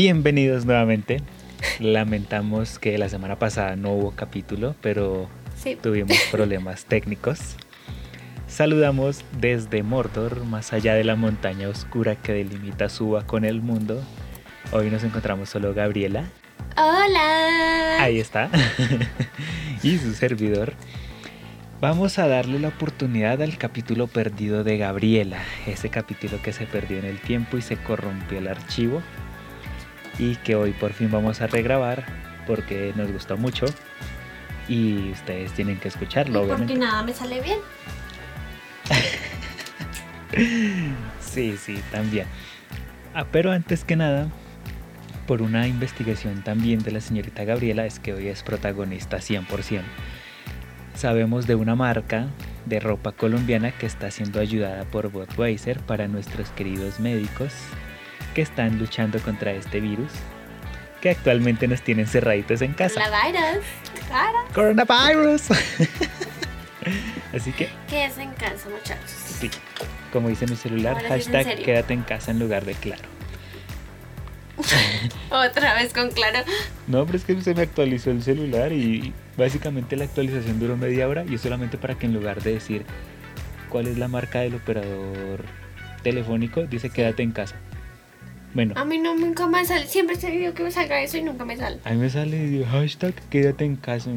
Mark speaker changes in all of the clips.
Speaker 1: Bienvenidos nuevamente. Lamentamos que la semana pasada no hubo capítulo, pero
Speaker 2: Sí.
Speaker 1: tuvimos problemas técnicos. Saludamos desde Mordor, más allá de la montaña oscura que delimita Suba con el mundo. Hoy nos encontramos solo Gabriela,
Speaker 2: Hola.
Speaker 1: ahí está, y su servidor. Vamos a darle la oportunidad al capítulo perdido de Gabriela, ese capítulo que se perdió en el tiempo y se corrompió el archivo y que hoy por fin vamos a regrabar porque nos gustó mucho y ustedes tienen que escucharlo,
Speaker 2: Porque nada me sale bien.
Speaker 1: Sí, sí, también. Ah, pero antes que nada, por una investigación también de la señorita Gabriela, es que hoy es protagonista 100%. Sabemos de una marca de ropa colombiana que está siendo ayudada por Budweiser para nuestros queridos médicos que están luchando contra este virus que actualmente nos tienen cerraditos en casa.
Speaker 2: La virus. Claro.
Speaker 1: Coronavirus. Así que
Speaker 2: Que es en casa, muchachos.
Speaker 1: Sí, como dice mi celular,
Speaker 2: en
Speaker 1: hashtag quédate en casa en lugar de claro.
Speaker 2: Otra vez con claro.
Speaker 1: No, pero es que se me actualizó el celular y básicamente la actualización duró media hora y es solamente para que en lugar de decir cuál es la marca del operador telefónico, dice quédate en casa. Bueno,
Speaker 2: A mí no nunca me sale. Siempre se digo que me salga eso y nunca me sale.
Speaker 1: a mí me sale hashtag quédate en casa.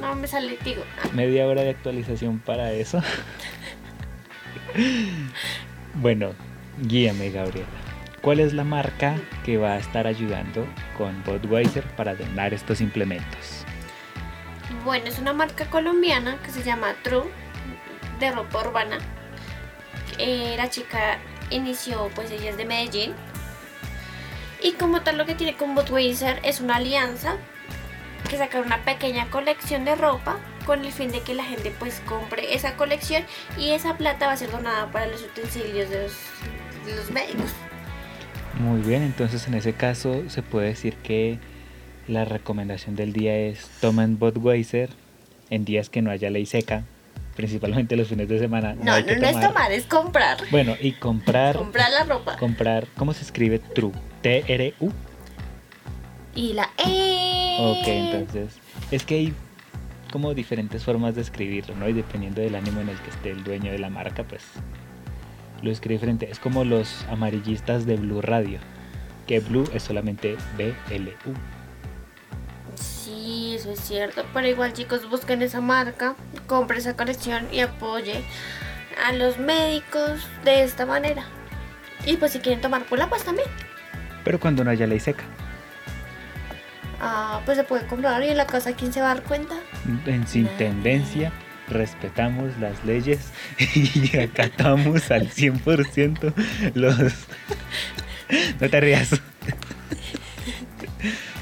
Speaker 2: No me sale, digo. ah,
Speaker 1: Media hora de actualización para eso. bueno, guíame Gabriela. ¿Cuál es la marca que va a estar ayudando con Budweiser para donar estos implementos?
Speaker 2: Bueno, es una marca colombiana que se llama True de ropa urbana. Eh, la chica inició, pues ella es de Medellín. Y como tal lo que tiene con Budweiser es una alianza que saca una pequeña colección de ropa con el fin de que la gente pues compre esa colección y esa plata va a ser donada para los utensilios de los, de los médicos.
Speaker 1: Muy bien, entonces en ese caso se puede decir que la recomendación del día es tomen Budweiser en días que no haya ley seca, principalmente los fines de semana.
Speaker 2: No,
Speaker 1: hay
Speaker 2: no,
Speaker 1: que
Speaker 2: no es tomar, es comprar.
Speaker 1: Bueno, y comprar,
Speaker 2: Comprar la ropa.
Speaker 1: comprar, ¿cómo se escribe? True, T-R-U.
Speaker 2: Y la E.
Speaker 1: Ok, entonces es que hay como diferentes formas de escribirlo, ¿no? Y dependiendo del ánimo en el que esté el dueño de la marca, pues lo escribe diferente. Es como los amarillistas de Blue Radio, que Blue es solamente B-L-U.
Speaker 2: Sí, eso es cierto. Pero igual, chicos, busquen esa marca, compren esa colección y apoye a los médicos de esta manera. Y pues si quieren tomar pula, pues también.
Speaker 1: Pero cuando no haya ley seca.
Speaker 2: Ah, pues se puede comprar y en la casa, ¿quién se va a dar cuenta?
Speaker 1: En sin tendencia, respetamos las leyes y acatamos al 100% los... No te rías.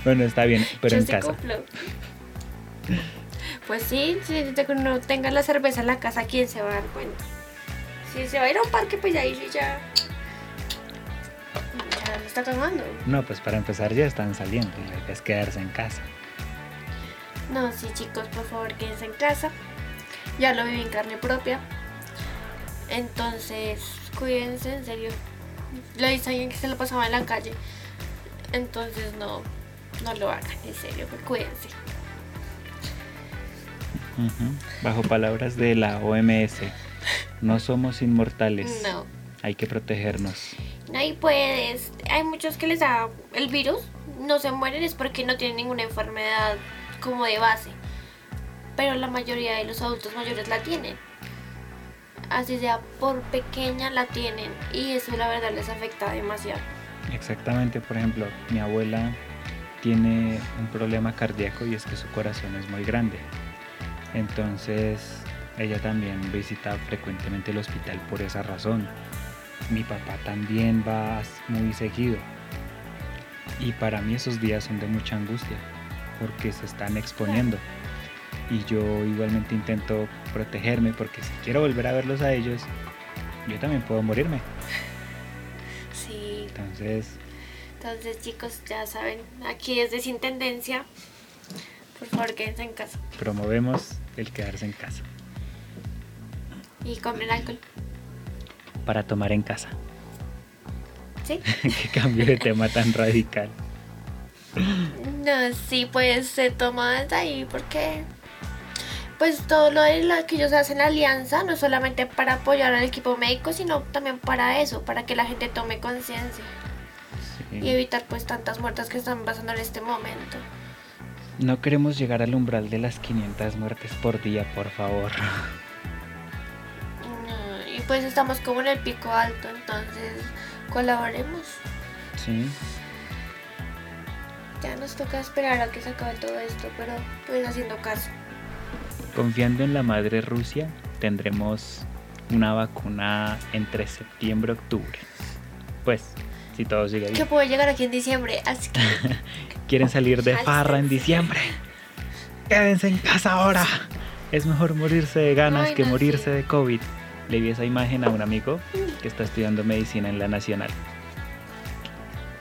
Speaker 1: Bueno, está bien, pero
Speaker 2: Yo
Speaker 1: en
Speaker 2: sí
Speaker 1: casa.
Speaker 2: cumplo. Pues sí, si no tenga la cerveza en la casa, ¿quién se va a dar cuenta? Si se va a ir a un parque, pues ahí ya. Ya lo está cagando.
Speaker 1: No, pues para empezar ya están saliendo la idea es quedarse en casa.
Speaker 2: No, sí, chicos, por favor, quédense en casa. Ya lo viví en carne propia. Entonces, cuídense, en serio. A alguien que se lo pasaba en la calle. Entonces, no, no lo hagan, en serio, pues, cuídense.
Speaker 1: Bajo palabras de la OMS, no somos inmortales.
Speaker 2: No.
Speaker 1: Hay que protegernos.
Speaker 2: No, y pues, hay muchos que les da el virus, no se mueren, es porque no tienen ninguna enfermedad como de base. Pero la mayoría de los adultos mayores la tienen. Así sea, por pequeña la tienen. Y eso la verdad les afecta demasiado.
Speaker 1: Exactamente, por ejemplo, mi abuela tiene un problema cardíaco y es que su corazón es muy grande. Entonces, ella también visita frecuentemente el hospital por esa razón. Mi papá también va muy seguido. Y para mí esos días son de mucha angustia porque se están exponiendo. Y yo igualmente intento protegerme porque si quiero volver a verlos a ellos, yo también puedo morirme.
Speaker 2: Sí.
Speaker 1: Entonces,
Speaker 2: Entonces, chicos, ya saben, aquí es de sin tendencia. Por favor, quédense en casa.
Speaker 1: promovemos el quedarse en casa
Speaker 2: Y compren alcohol.
Speaker 1: para tomar en casa.
Speaker 2: ¿Sí?
Speaker 1: Qué cambio de tema tan radical.
Speaker 2: No, sí, pues se toma desde ahí porque pues todo lo de lo que ellos hacen la alianza no solamente para apoyar al equipo médico, sino también para eso, para que la gente tome conciencia y evitar pues tantas muertes que están pasando en este momento.
Speaker 1: No queremos llegar al umbral de las 500 muertes por día, por favor.
Speaker 2: No, y pues estamos como en el pico alto, entonces colaboremos.
Speaker 1: Sí.
Speaker 2: Ya nos toca esperar a que se acabe todo esto, pero pues haciendo caso.
Speaker 1: Confiando en la madre Rusia, tendremos una vacuna entre septiembre y octubre. Pues, si todo sigue
Speaker 2: Que
Speaker 1: bien.
Speaker 2: puede llegar aquí en diciembre, así que
Speaker 1: ¿Quieren salir de farra en diciembre? Quédense en casa ahora. Es mejor morirse de ganas
Speaker 2: Ay,
Speaker 1: que
Speaker 2: no,
Speaker 1: morirse
Speaker 2: sí.
Speaker 1: de COVID. Le vi esa imagen a un amigo que está estudiando medicina en la Nacional.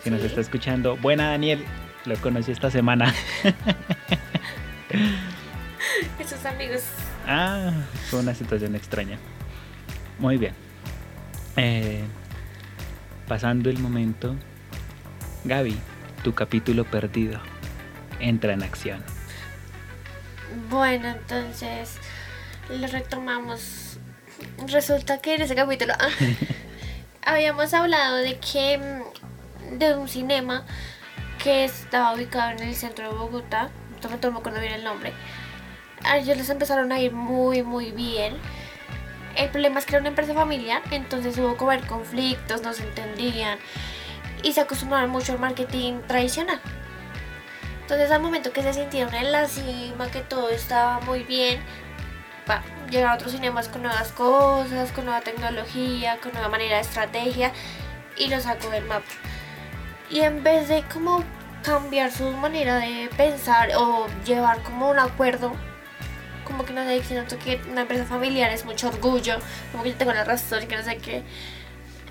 Speaker 1: Si nos está escuchando, buena Daniel, lo conocí esta semana.
Speaker 2: esos amigos.
Speaker 1: Ah, fue una situación extraña. Muy bien. Eh, pasando el momento, Gaby, tu capítulo perdido entra en acción.
Speaker 2: Bueno, entonces lo retomamos. Resulta que en ese capítulo ah, habíamos hablado de que mm, de un cinema que estaba ubicado en el centro de Bogotá. No me no me acuerdo bien el nombre. A ellos les empezaron a ir muy, muy bien. El problema es que era una empresa familiar, entonces hubo como conflictos, no se entendían y se acostumbraron mucho al marketing tradicional. Entonces al momento que se sintieron en la cima, que todo estaba muy bien, llegaron otros cinemas con nuevas cosas, con nueva tecnología, con nueva manera de estrategia y lo sacó del mapa. Y en vez de como cambiar su manera de pensar o llevar como un acuerdo, como que no sé, siento que una empresa familiar es mucho orgullo, como que yo tengo la razón y que no sé qué.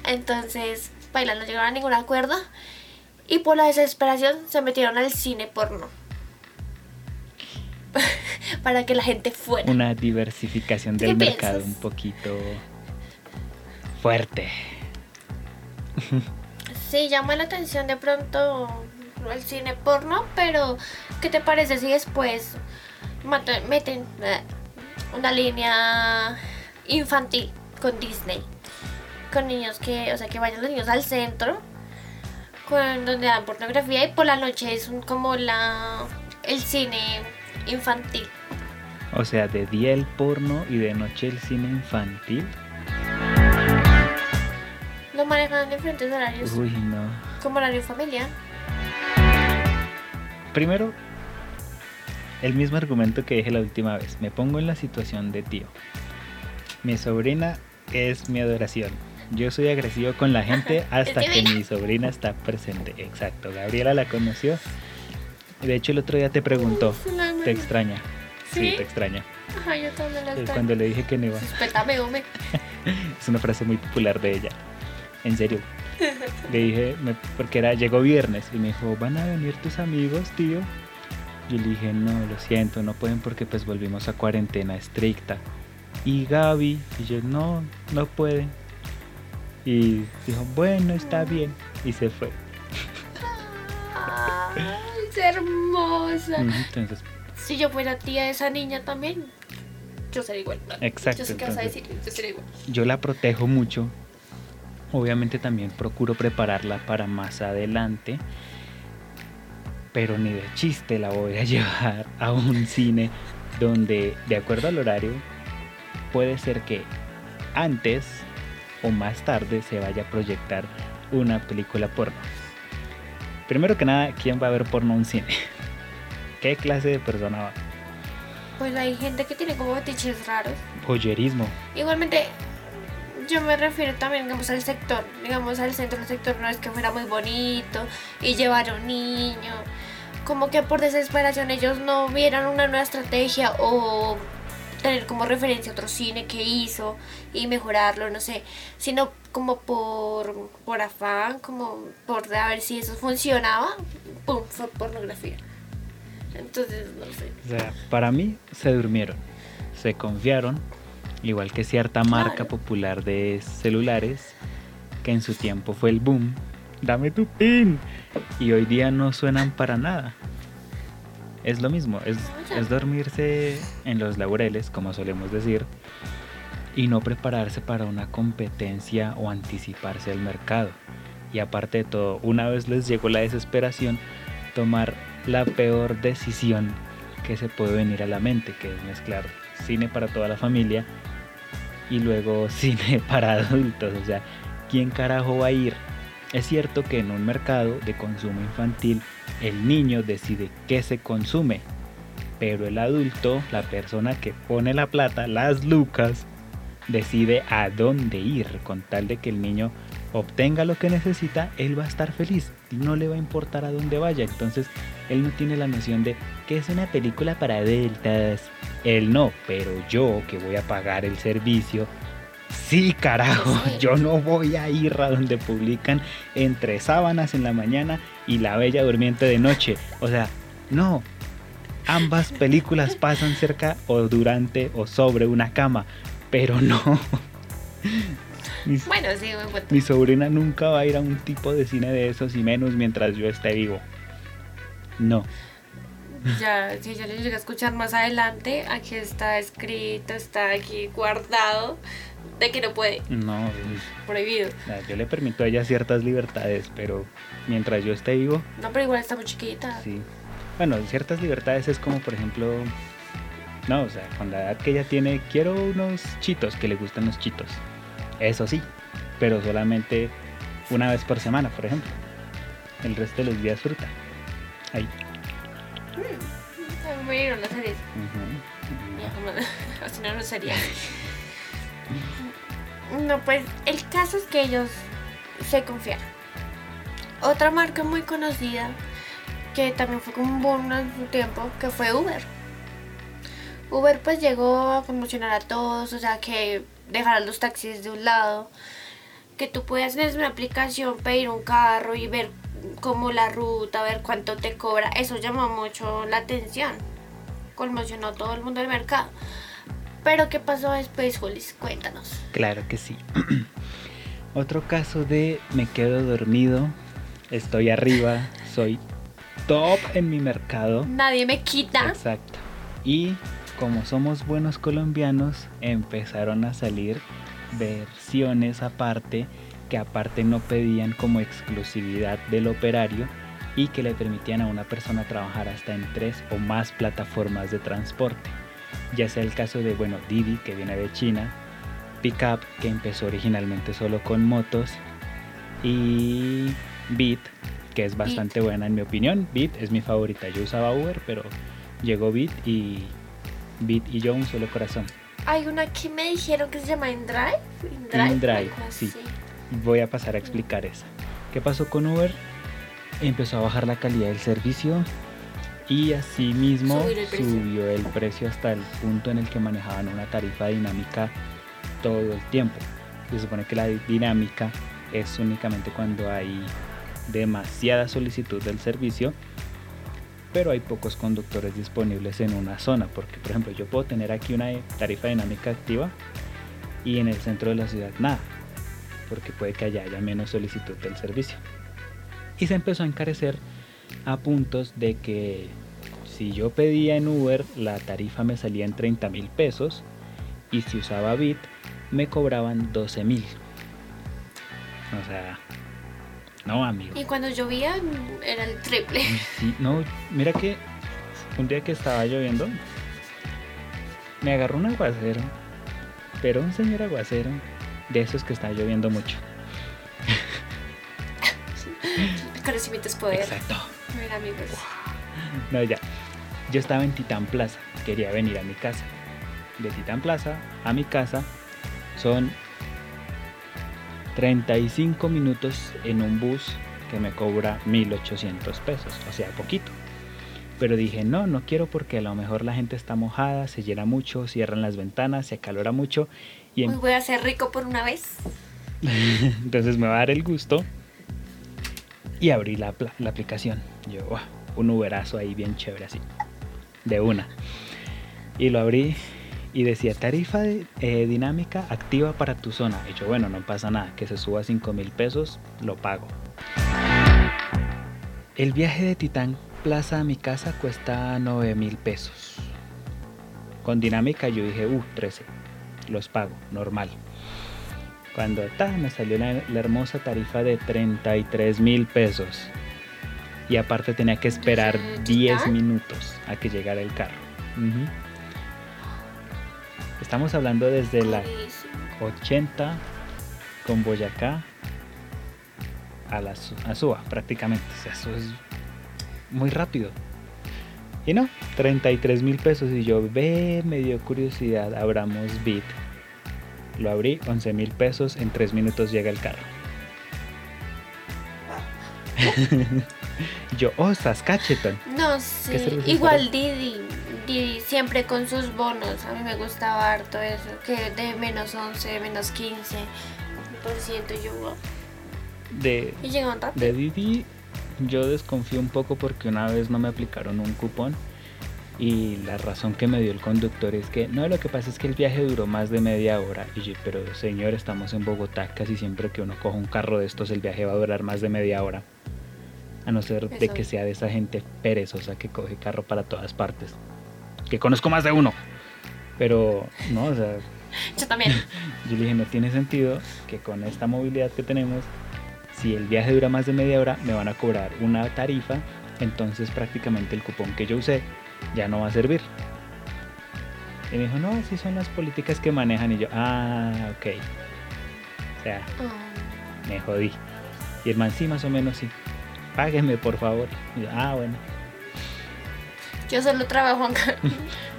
Speaker 2: Entonces, baila, no llegaron a ningún acuerdo y por la desesperación se metieron al cine porno. Para que la gente fuera.
Speaker 1: Una diversificación del
Speaker 2: ¿Qué
Speaker 1: mercado
Speaker 2: piensas?
Speaker 1: un poquito fuerte.
Speaker 2: Sí, llama la atención de pronto el cine porno, pero ¿qué te parece si después meten eh, una línea infantil con Disney? Con niños que, o sea, que vayan los niños al centro, con, donde dan pornografía y por la noche es un- como la el cine infantil.
Speaker 1: O sea, de día el porno y de noche el cine infantil.
Speaker 2: Lo manejan en diferentes horarios,
Speaker 1: Uy, no.
Speaker 2: como horario familiar.
Speaker 1: Primero, el mismo argumento que dije la última vez. Me pongo en la situación de tío. Mi sobrina es mi adoración. Yo soy agresivo con la gente hasta que mi sobrina está presente. Exacto. Gabriela la conoció. De hecho, el otro día te preguntó. ¿Te extraña? Sí,
Speaker 2: ¿Sí?
Speaker 1: te extraña.
Speaker 2: Ajá, yo también la
Speaker 1: Eh,
Speaker 2: extraño.
Speaker 1: Cuando le dije que no iba.
Speaker 2: Respétame, hombre.
Speaker 1: Es una frase muy popular de ella. En serio. Le dije, me- porque era, llegó viernes y me dijo, ¿van a venir tus amigos, tío? Yo le dije, no, lo siento, no pueden porque pues volvimos a cuarentena estricta. Y Gaby, y yo, no, no pueden. Y dijo, bueno, está bien. Y se fue.
Speaker 2: Ay, es hermosa.
Speaker 1: Entonces,
Speaker 2: Si yo fuera tía de esa niña también, yo sería igual.
Speaker 1: Exacto,
Speaker 2: Yo sé qué vas a decir, yo sería igual.
Speaker 1: yo la protejo mucho. Obviamente también procuro prepararla para más adelante. Pero ni de chiste la voy a llevar a un cine donde, de acuerdo al horario, puede ser que antes o más tarde se vaya a proyectar una película porno. Primero que nada, ¿quién va a ver porno en un cine? ¿Qué clase de persona va?
Speaker 2: Pues hay gente que tiene como fetiches raros.
Speaker 1: Joyerismo.
Speaker 2: Igualmente, yo me refiero también, digamos, al sector. Digamos, al centro del sector no es que fuera muy bonito y llevar a un niño. Como que por desesperación ellos no vieran una nueva estrategia o tener como referencia otro cine que hizo y mejorarlo, no sé, sino como por, por afán, como por a ver si eso funcionaba, ¡pum! fue pornografía. Entonces, no sé.
Speaker 1: O sea, para mí se durmieron, se confiaron, igual que cierta marca popular de celulares que en su tiempo fue el boom dame tu pin. Y hoy día no suenan para nada. Es lo mismo, es, es dormirse en los laureles, como solemos decir, y no prepararse para una competencia o anticiparse al mercado. Y aparte de todo, una vez les llegó la desesperación, tomar la peor decisión que se puede venir a la mente, que es mezclar cine para toda la familia y luego cine para adultos. O sea, ¿quién carajo va a ir? Es cierto que en un mercado de consumo infantil el niño decide qué se consume, pero el adulto, la persona que pone la plata, las lucas, decide a dónde ir con tal de que el niño obtenga lo que necesita, él va a estar feliz no le va a importar a dónde vaya. Entonces, él no tiene la noción de que es una película para adultas. Él no, pero yo que voy a pagar el servicio, sí carajo, yo no voy a ir a donde publican entre sábanas en la mañana y la bella durmiente de noche. O sea, no. Ambas películas pasan cerca o durante o sobre una cama, pero no.
Speaker 2: bueno, sí,
Speaker 1: Mi sobrina nunca va a ir a un tipo de cine de esos y menos mientras yo esté vivo. No.
Speaker 2: Ya, si yo le llega a escuchar más adelante, aquí está escrito, está aquí guardado, de que no puede.
Speaker 1: No,
Speaker 2: prohibido.
Speaker 1: Yo le permito a ella ciertas libertades, pero mientras yo esté vivo.
Speaker 2: No, pero igual está muy chiquita.
Speaker 1: Sí. Bueno, ciertas libertades es como, por ejemplo, no, o sea, con la edad que ella tiene, quiero unos chitos, que le gustan los chitos. Eso sí, pero solamente una vez por semana, por ejemplo. El resto de los días fruta. Ahí.
Speaker 2: Me las series. O si no, no sería. No, pues el caso es que ellos se confiaron. Otra marca muy conocida, que también fue como un boom en su tiempo, que fue Uber. Uber pues llegó a conmocionar a todos, o sea que dejaran los taxis de un lado, que tú puedas en una aplicación pedir un carro y ver cómo la ruta, ver cuánto te cobra, eso llamó mucho la atención, conmocionó a todo el mundo del mercado. Pero ¿qué pasó después, Julis? Cuéntanos.
Speaker 1: Claro que sí. Otro caso de me quedo dormido, estoy arriba, soy top en mi mercado.
Speaker 2: Nadie me quita.
Speaker 1: Exacto. Y como somos buenos colombianos, empezaron a salir versiones aparte que aparte no pedían como exclusividad del operario y que le permitían a una persona trabajar hasta en tres o más plataformas de transporte. Ya sea el caso de, bueno, Didi, que viene de China, Pickup, que empezó originalmente solo con motos, y Beat, que es bastante buena en mi opinión. Beat es mi favorita. Yo usaba Uber, pero llegó Beat y Beat y yo un solo corazón.
Speaker 2: Hay una que me dijeron que se llama InDrive.
Speaker 1: InDrive, InDrive sí. Voy a pasar a explicar esa. ¿Qué pasó con Uber? Empezó a bajar la calidad del servicio y asimismo subió el precio hasta el punto en el que manejaban una tarifa dinámica todo el tiempo. Se supone que la dinámica es únicamente cuando hay demasiada solicitud del servicio pero hay pocos conductores disponibles en una zona, porque por ejemplo yo puedo tener aquí una tarifa dinámica activa y en el centro de la ciudad nada, porque puede que allá haya menos solicitud del servicio. Y se empezó a encarecer a puntos de que si yo pedía en Uber la tarifa me salía en 30 mil pesos y si usaba Bit me cobraban 12 mil. O sea, no, amigo.
Speaker 2: Y cuando llovía era el triple.
Speaker 1: no, mira que un día que estaba lloviendo, me agarró un aguacero, pero un señor aguacero de esos que está lloviendo mucho.
Speaker 2: El conocimiento es poder.
Speaker 1: Exacto.
Speaker 2: Mira, amigos.
Speaker 1: No, ya. Yo estaba en Titán Plaza, quería venir a mi casa. De Titán Plaza a mi casa son 35 minutos en un bus que me cobra 1800 pesos, o sea, poquito. Pero dije, no, no quiero porque a lo mejor la gente está mojada, se llena mucho, cierran las ventanas, se acalora mucho.
Speaker 2: Y voy a ser rico por una vez.
Speaker 1: Entonces me va a dar el gusto. Y abrí la, la aplicación. Yo, un Uberazo ahí bien chévere así. De una. Y lo abrí y decía tarifa eh, dinámica activa para tu zona. Y yo, bueno, no pasa nada, que se suba 5 mil pesos, lo pago. El viaje de Titán Plaza a mi casa cuesta 9 mil pesos. Con dinámica yo dije, uh, 13. Los pago, normal. Cuando ta, me salió la, la hermosa tarifa de 33 mil pesos. Y aparte tenía que esperar
Speaker 2: ¿De
Speaker 1: 10
Speaker 2: Titán?
Speaker 1: minutos a que llegara el carro. Estamos hablando desde la
Speaker 2: Carísimo.
Speaker 1: 80 con Boyacá a la a Suba prácticamente. O sea, eso es muy rápido. Y no, 33 mil pesos. Y yo ve, me dio curiosidad, abramos Bit. Lo abrí, 11 mil pesos. En 3 minutos llega el carro. yo, oh, Saskatchewan.
Speaker 2: No sé,
Speaker 1: servicio
Speaker 2: igual Didi, Didi siempre con sus bonos, a mí me gustaba harto eso, que de menos 11, menos 15 por ciento yo.
Speaker 1: De,
Speaker 2: y llegaban rápido.
Speaker 1: De Didi yo desconfío un poco porque una vez no me aplicaron un cupón y la razón que me dio el conductor es que no, lo que pasa es que el viaje duró más de media hora y yo, pero señor, estamos en Bogotá, casi siempre que uno coja un carro de estos el viaje va a durar más de media hora. A no ser de que sea de esa gente perezosa que coge carro para todas partes. Que conozco más de uno. Pero no, o sea,
Speaker 2: Yo también.
Speaker 1: yo le dije, no tiene sentido que con esta movilidad que tenemos, si el viaje dura más de media hora, me van a cobrar una tarifa, entonces prácticamente el cupón que yo usé ya no va a servir. Y me dijo, no, así son las políticas que manejan. Y yo, ah, ok. O sea, me jodí. Y el man, sí, más o menos sí. Págueme, por favor. Y yo, ah, bueno.
Speaker 2: yo solo trabajo acá,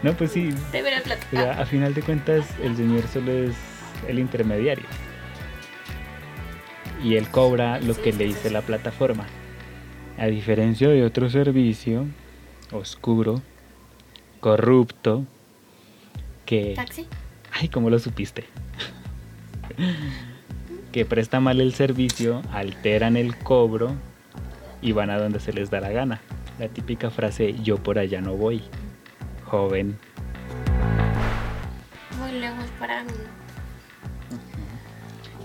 Speaker 1: No, pues sí,
Speaker 2: plata.
Speaker 1: O sea, a final de cuentas, el señor solo es el intermediario. Y él cobra lo que le dice la plataforma. A diferencia de otro servicio oscuro, corrupto, que...
Speaker 2: ¿Taxi?
Speaker 1: Ay, ¿cómo lo supiste? que presta mal el servicio, alteran el cobro y van a donde se les da la gana. La típica frase, yo por allá no voy. Joven,
Speaker 2: Muy lejos para mí.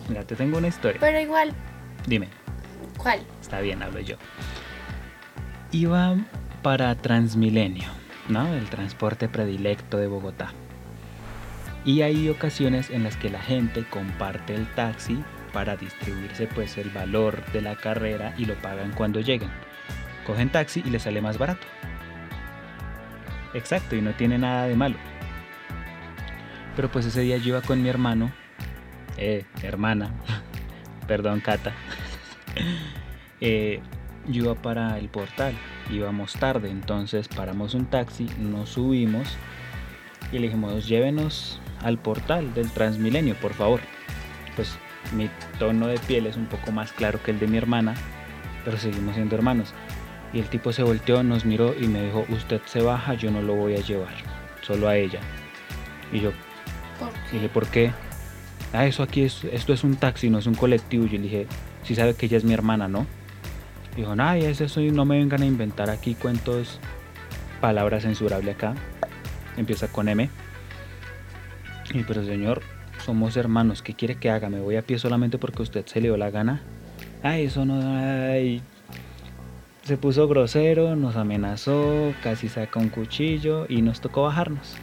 Speaker 1: Mira, te tengo una historia.
Speaker 2: Pero igual,
Speaker 1: Dime,
Speaker 2: ¿cuál?
Speaker 1: está bien, hablo yo. Iba para Transmilenio, ¿no? El transporte predilecto de Bogotá. Y hay ocasiones en las que la gente comparte el taxi para distribuirse pues el valor de la carrera y lo pagan cuando lleguen. Cogen taxi y les sale más barato. Exacto, y no tiene nada de malo. Pero pues ese día yo iba con mi hermano, eh, hermana, perdón, Cata. Eh, yo iba para el portal, íbamos tarde, entonces paramos un taxi, nos subimos y le dijimos, llévenos al portal del Transmilenio, por favor. Pues mi tono de piel es un poco más claro que el de mi hermana, pero seguimos siendo hermanos. Y el tipo se volteó, nos miró y me dijo, usted se baja, yo no lo voy a llevar, solo a ella. Y yo,
Speaker 2: ¿Por
Speaker 1: y
Speaker 2: qué?
Speaker 1: dije, ¿por qué? Ah, eso aquí es, esto es un taxi, no es un colectivo. Yo le dije, sí sabe que ella es mi hermana, ¿no? Dijo, no, es eso no me vengan a inventar aquí cuentos, palabra censurable acá. Empieza con M. Y pero señor, somos hermanos, ¿qué quiere que haga? ¿Me voy a pie solamente porque usted se le dio la gana? Ay, eso no... Ay. Se puso grosero, nos amenazó, casi saca un cuchillo y nos tocó bajarnos.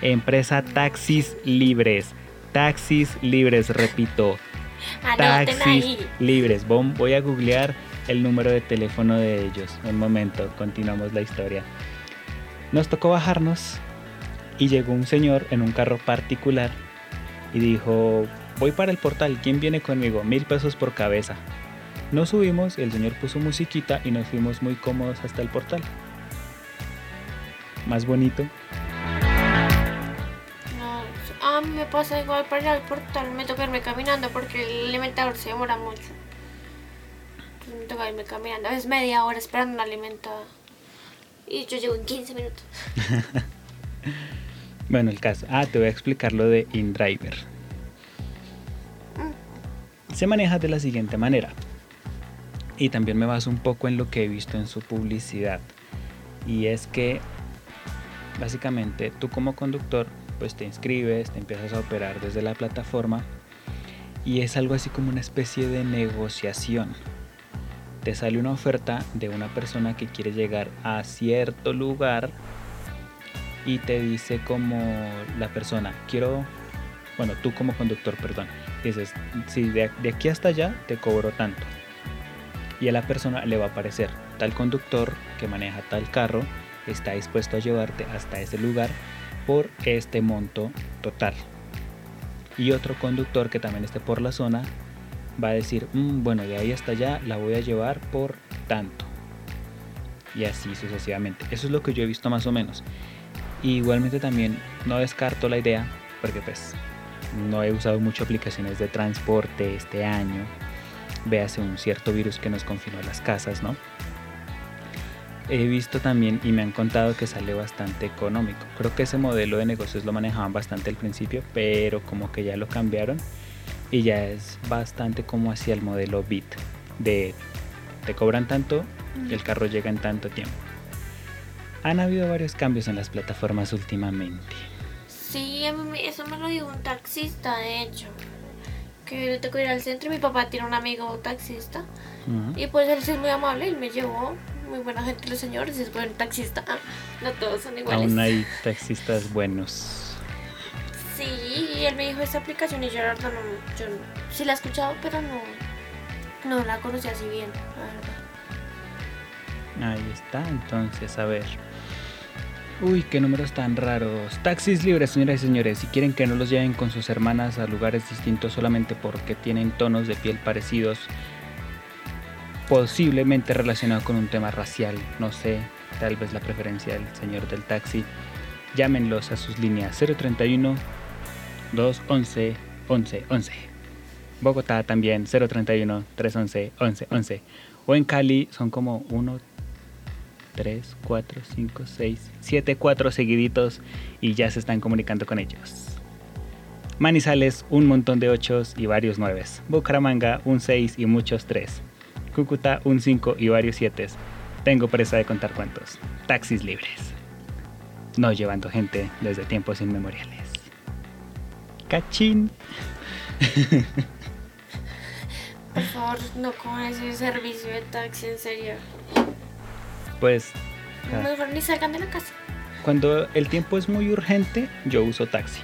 Speaker 1: Empresa Taxis Libres. Taxis Libres, repito.
Speaker 2: Anoten
Speaker 1: Taxis
Speaker 2: ahí.
Speaker 1: Libres. Voy a googlear el número de teléfono de ellos. Un momento, continuamos la historia. Nos tocó bajarnos y llegó un señor en un carro particular y dijo, voy para el portal, ¿quién viene conmigo? Mil pesos por cabeza. Nos subimos, el señor puso musiquita y nos fuimos muy cómodos hasta el portal. Más bonito.
Speaker 2: Mí me pasa igual para ir al portal, me toca irme caminando porque el alimentador se demora mucho. Entonces me toca irme caminando, es media hora esperando un alimentador. Y yo llego en 15 minutos.
Speaker 1: Bueno, el caso. Ah, te voy a explicar lo de InDriver. Se maneja de la siguiente manera. Y también me baso un poco en lo que he visto en su publicidad. Y es que básicamente tú como conductor pues te inscribes, te empiezas a operar desde la plataforma y es algo así como una especie de negociación. te sale una oferta de una persona que quiere llegar a cierto lugar y te dice como la persona, quiero, bueno, tú como conductor, perdón, dices, si de, aquí hasta allá te cobro tanto. Y a la persona le va a aparecer, tal conductor que maneja tal carro está dispuesto a llevarte hasta ese lugar por este monto total. Y otro conductor que también esté por la zona va a decir, "Mm, bueno, de ahí hasta allá la voy a llevar por tanto. Y así sucesivamente. Eso es lo que yo he visto más o menos. Igualmente también no descarto la idea, porque pues no he usado mucho aplicaciones de transporte este año. Véase un cierto virus que nos confinó a las casas, ¿no? He visto también y me han contado que sale bastante económico. Creo que ese modelo de negocios lo manejaban bastante al principio, pero como que ya lo cambiaron y ya es bastante como hacia el modelo Bit de te cobran tanto y el carro llega en tanto tiempo. Han habido varios cambios en las plataformas últimamente.
Speaker 2: Sí, eso me lo dijo un taxista, de hecho. Que yo tengo que ir al centro y mi papá tiene un amigo taxista.
Speaker 1: Ujú.
Speaker 2: Y pues él es muy amable, él me llevó. Muy buena gente los señores, es buen taxista. No todos son iguales.
Speaker 1: Aún hay taxistas buenos.
Speaker 2: Sí, y él me dijo esta aplicación y yo no, yo no- sí la he escuchado, pero no, no la conocía así bien, la verdad.
Speaker 1: Ahí está, entonces, a ver. Uy, qué números tan raros. Taxis libres, señoras y señores. Si quieren que no los lleven con sus hermanas a lugares distintos solamente porque tienen tonos de piel parecidos, posiblemente relacionado con un tema racial, no sé, tal vez la preferencia del señor del taxi, llámenlos a sus líneas 031 211 11 11. Bogotá también 031 311 11 11. O en Cali son como 1, 3, 4, 5, 6, 7, 4 seguiditos y ya se están comunicando con ellos. Manizales, un montón de 8 y varios 9. Bucaramanga, un 6 y muchos 3. Cúcuta, un 5 y varios 7. Tengo presa de contar cuántos. Taxis libres. No llevando gente desde tiempos inmemoriales. Cachín.
Speaker 2: Por favor, no con ese servicio de taxi, en serio.
Speaker 1: Pues Ah.
Speaker 2: Mejor ni salgan de la casa.
Speaker 1: Cuando el tiempo es muy urgente, yo uso taxi.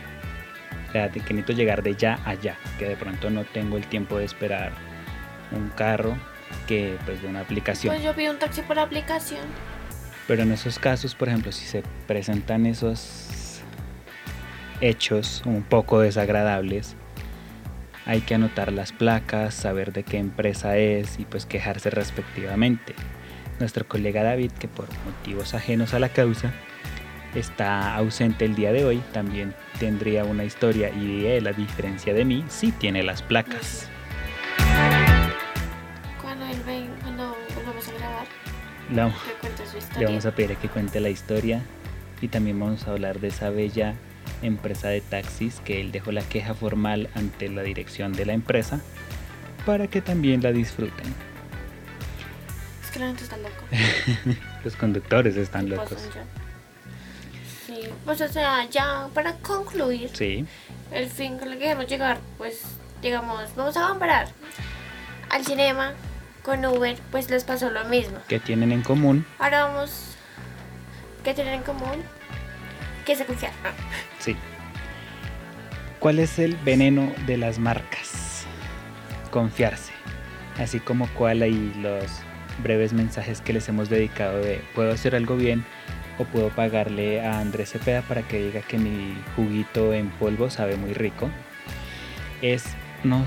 Speaker 1: O sea, que necesito llegar de ya a ya, que de pronto no tengo el tiempo de esperar un carro que pues de una aplicación.
Speaker 2: Pues yo pido un taxi por aplicación.
Speaker 1: Pero en esos casos, por ejemplo, si se presentan esos hechos un poco desagradables, hay que anotar las placas, saber de qué empresa es y pues quejarse respectivamente. Nuestro colega David, que por motivos ajenos a la causa, está ausente el día de hoy, también tendría una historia y él, a diferencia de mí, sí tiene las placas. La- Le vamos a pedir que cuente la historia y también vamos a hablar de esa bella empresa de taxis que él dejó la queja formal ante la dirección de la empresa para que también la disfruten.
Speaker 2: Es que la gente está loca.
Speaker 1: Los conductores están
Speaker 2: ¿Qué
Speaker 1: locos.
Speaker 2: Sí, pues o sea, ya para concluir,
Speaker 1: Sí,
Speaker 2: el fin con el que queremos llegar, pues digamos, vamos a comparar al cinema con Uber, pues les pasó lo mismo.
Speaker 1: que tienen en común?
Speaker 2: Ahora vamos, ¿qué tienen en común? Que se confían. Ah,
Speaker 1: Sí. ¿Cuál es el veneno de las marcas? Confiarse. Así como cuál hay los breves mensajes que les hemos dedicado de puedo hacer algo bien o puedo pagarle a Andrés Cepeda para que diga que mi juguito en polvo sabe muy rico. Es no,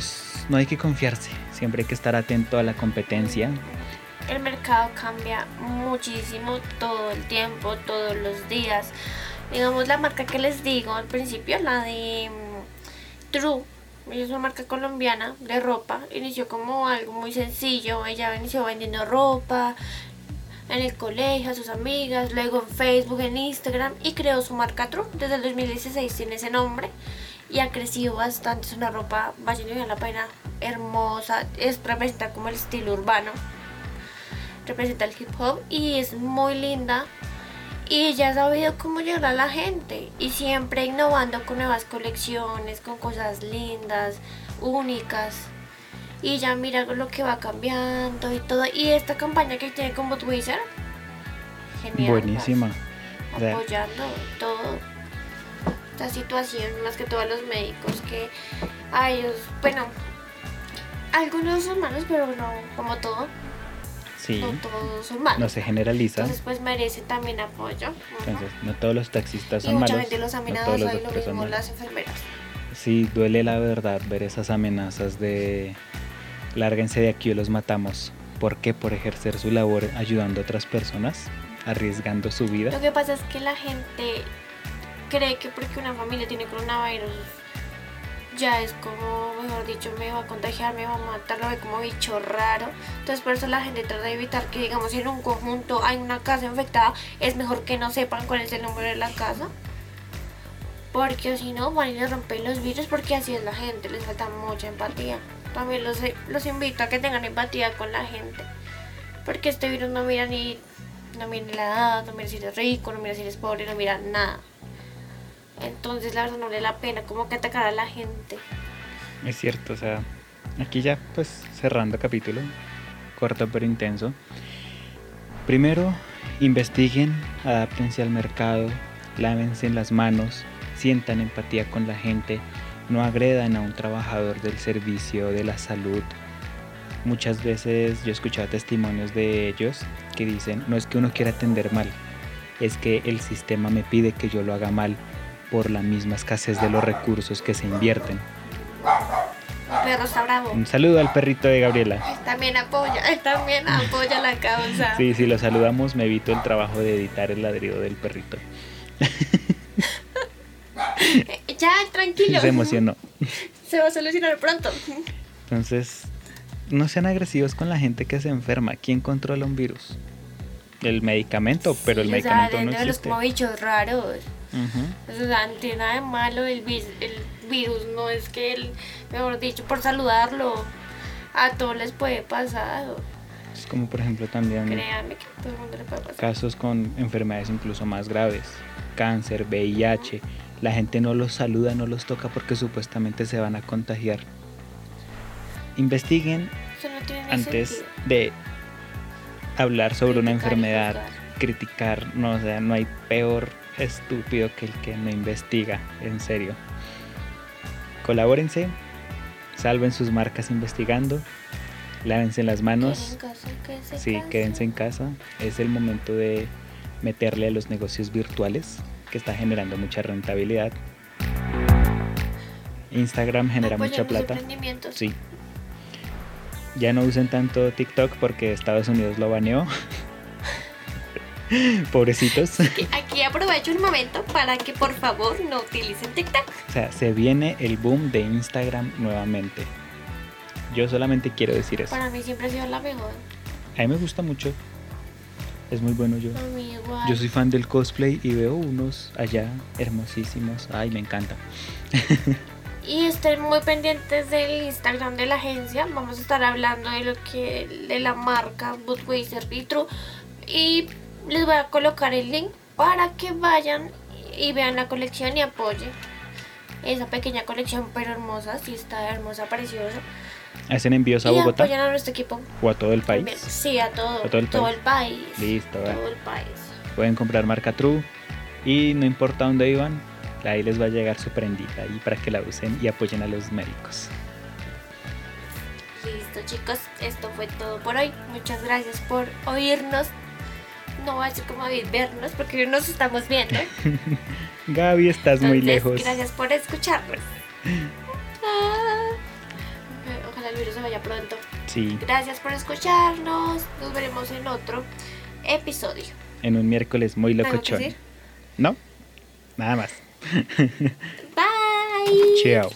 Speaker 1: hay que confiarse, siempre hay que estar atento a la competencia.
Speaker 2: El mercado cambia muchísimo todo el tiempo, todos los días. Digamos, la marca que les digo al principio, la de mm, True, es una marca colombiana de ropa. Inició como algo muy sencillo. Ella inició vendiendo ropa en el colegio, a sus amigas, luego en Facebook, en Instagram y creó su marca True. Desde el 2016 tiene ese nombre y ha crecido bastante. Es una ropa, vayan y vean la pena, hermosa. Es representa como el estilo urbano representa el hip hop y es muy linda y ella ha sabido cómo llegar a la gente y siempre innovando con nuevas colecciones, con cosas lindas, únicas. y ya mira lo que va cambiando y todo. Y esta campaña que tiene con Budweiser, genial.
Speaker 1: Buenísima.
Speaker 2: pues, apoyando todo. Esta situación, más que todos los médicos que a ellos, bueno, algunos son malos, pero no como todo,
Speaker 1: sí,
Speaker 2: no todos son malos.
Speaker 1: no se generaliza.
Speaker 2: Entonces, pues merece también apoyo.
Speaker 1: Entonces, no todos los taxistas
Speaker 2: y
Speaker 1: son
Speaker 2: mucha
Speaker 1: malos.
Speaker 2: los ha
Speaker 1: no
Speaker 2: amenazado
Speaker 1: todos los
Speaker 2: y lo
Speaker 1: son
Speaker 2: mismo las enfermeras.
Speaker 1: Sí, duele la verdad ver esas amenazas de lárguense de aquí o los matamos. ¿Por qué? Por ejercer su labor ayudando a otras personas, arriesgando su vida.
Speaker 2: Lo que pasa es que la gente cree que porque una familia tiene coronavirus ya es como, mejor dicho, me va a contagiar, me va a matar, lo ve como bicho raro. Entonces por eso la gente trata de evitar que, digamos, si en un conjunto hay una casa infectada, es mejor que no sepan cuál es el número de la casa. Porque si no, van y les rompen los virus porque así es la gente, les falta mucha empatía. También los, los invito a que tengan empatía con la gente. Porque este virus no mira ni, no mira ni la edad, no mira si eres rico, no mira si eres pobre, no mira nada. Entonces la verdad no vale la pena como que atacar a la gente.
Speaker 1: Es cierto, o sea, aquí ya pues cerrando capítulo, corto pero intenso. Primero, investiguen, adáptense al mercado, lávense las manos, sientan empatía con la gente, no agredan a un trabajador del servicio de la salud. Muchas veces yo he escuchado testimonios de ellos que dicen, no es que uno quiera atender mal, es que el sistema me pide que yo lo haga mal por la misma escasez de los recursos que se invierten.
Speaker 2: Perro está bravo.
Speaker 1: Un saludo al perrito de Gabriela.
Speaker 2: Él también apoya, él también apoya la causa.
Speaker 1: Sí, si lo saludamos me evito el trabajo de editar el ladrido del perrito.
Speaker 2: Ya, tranquilo.
Speaker 1: Se emocionó.
Speaker 2: Se va a solucionar pronto.
Speaker 1: Entonces, no sean agresivos con la gente que se enferma. ¿Quién controla un virus? El medicamento, pero el
Speaker 2: Sí, o sea,
Speaker 1: medicamento no
Speaker 2: de los
Speaker 1: existe.
Speaker 2: como bichos raros.
Speaker 1: Ujú.
Speaker 2: O sea, no tiene nada de malo el, virus, no es que, el, mejor dicho, por saludarlo, a todos les puede pasar.
Speaker 1: Es como por ejemplo también
Speaker 2: Créanme que a todo el mundo le puede pasar.
Speaker 1: casos con enfermedades incluso más graves. Cáncer, VIH. La gente no los saluda, no los toca porque supuestamente se van a contagiar. Investiguen
Speaker 2: no
Speaker 1: antes
Speaker 2: sentido.
Speaker 1: de hablar sobre una
Speaker 2: Criticar
Speaker 1: enfermedad, criticar, no, o sea, no hay peor estúpido que el que no investiga, en serio. Colabórense, salven sus marcas investigando, lávense las manos,
Speaker 2: Queden en casa, quédense en
Speaker 1: sí,
Speaker 2: casa.
Speaker 1: quédense en casa, es el momento de meterle a los negocios virtuales, que está generando mucha rentabilidad. Instagram genera mucha plata. Sí. Ya no usen tanto TikTok porque Estados Unidos lo baneó. Pobrecitos.
Speaker 2: Aquí- Aquí aprovecho un momento para que por favor no utilicen TikTok.
Speaker 1: O sea, se viene el boom de Instagram nuevamente. Yo solamente quiero decir eso.
Speaker 2: Para mí siempre ha sido la mejor.
Speaker 1: A mí me gusta mucho. Es muy bueno yo.
Speaker 2: A mí igual.
Speaker 1: Yo soy fan del cosplay y veo unos allá hermosísimos. Ay, me encanta.
Speaker 2: Y estén muy pendientes del Instagram de la agencia. Vamos a estar hablando de lo que de la marca Budweiser True. Y les voy a colocar el link para que vayan y vean la colección y apoyen esa pequeña colección, pero hermosa. Sí, está hermosa, preciosa.
Speaker 1: ¿Hacen envíos a
Speaker 2: y
Speaker 1: Bogotá
Speaker 2: apoyen a nuestro equipo.
Speaker 1: o a todo el país?
Speaker 2: Sí, a todo,
Speaker 1: ¿A todo el
Speaker 2: todo
Speaker 1: país?
Speaker 2: el país.
Speaker 1: Listo.
Speaker 2: Todo el país.
Speaker 1: Pueden comprar marca True y no importa dónde vivan, ahí les va a llegar su prendita y para que la usen y apoyen a los médicos.
Speaker 2: Listo chicos, esto fue todo por hoy. Muchas gracias por oírnos. No va a ser como vernos porque nos estamos viendo.
Speaker 1: Gaby, estás muy lejos.
Speaker 2: Gracias por escucharnos. Ah. Ojalá el virus se vaya pronto.
Speaker 1: Sí,
Speaker 2: Gracias por escucharnos. Nos veremos en otro episodio.
Speaker 1: en un miércoles muy
Speaker 2: ¿Algo que
Speaker 1: locochón. ¿No? Nada más.
Speaker 2: Bye.
Speaker 1: Chao.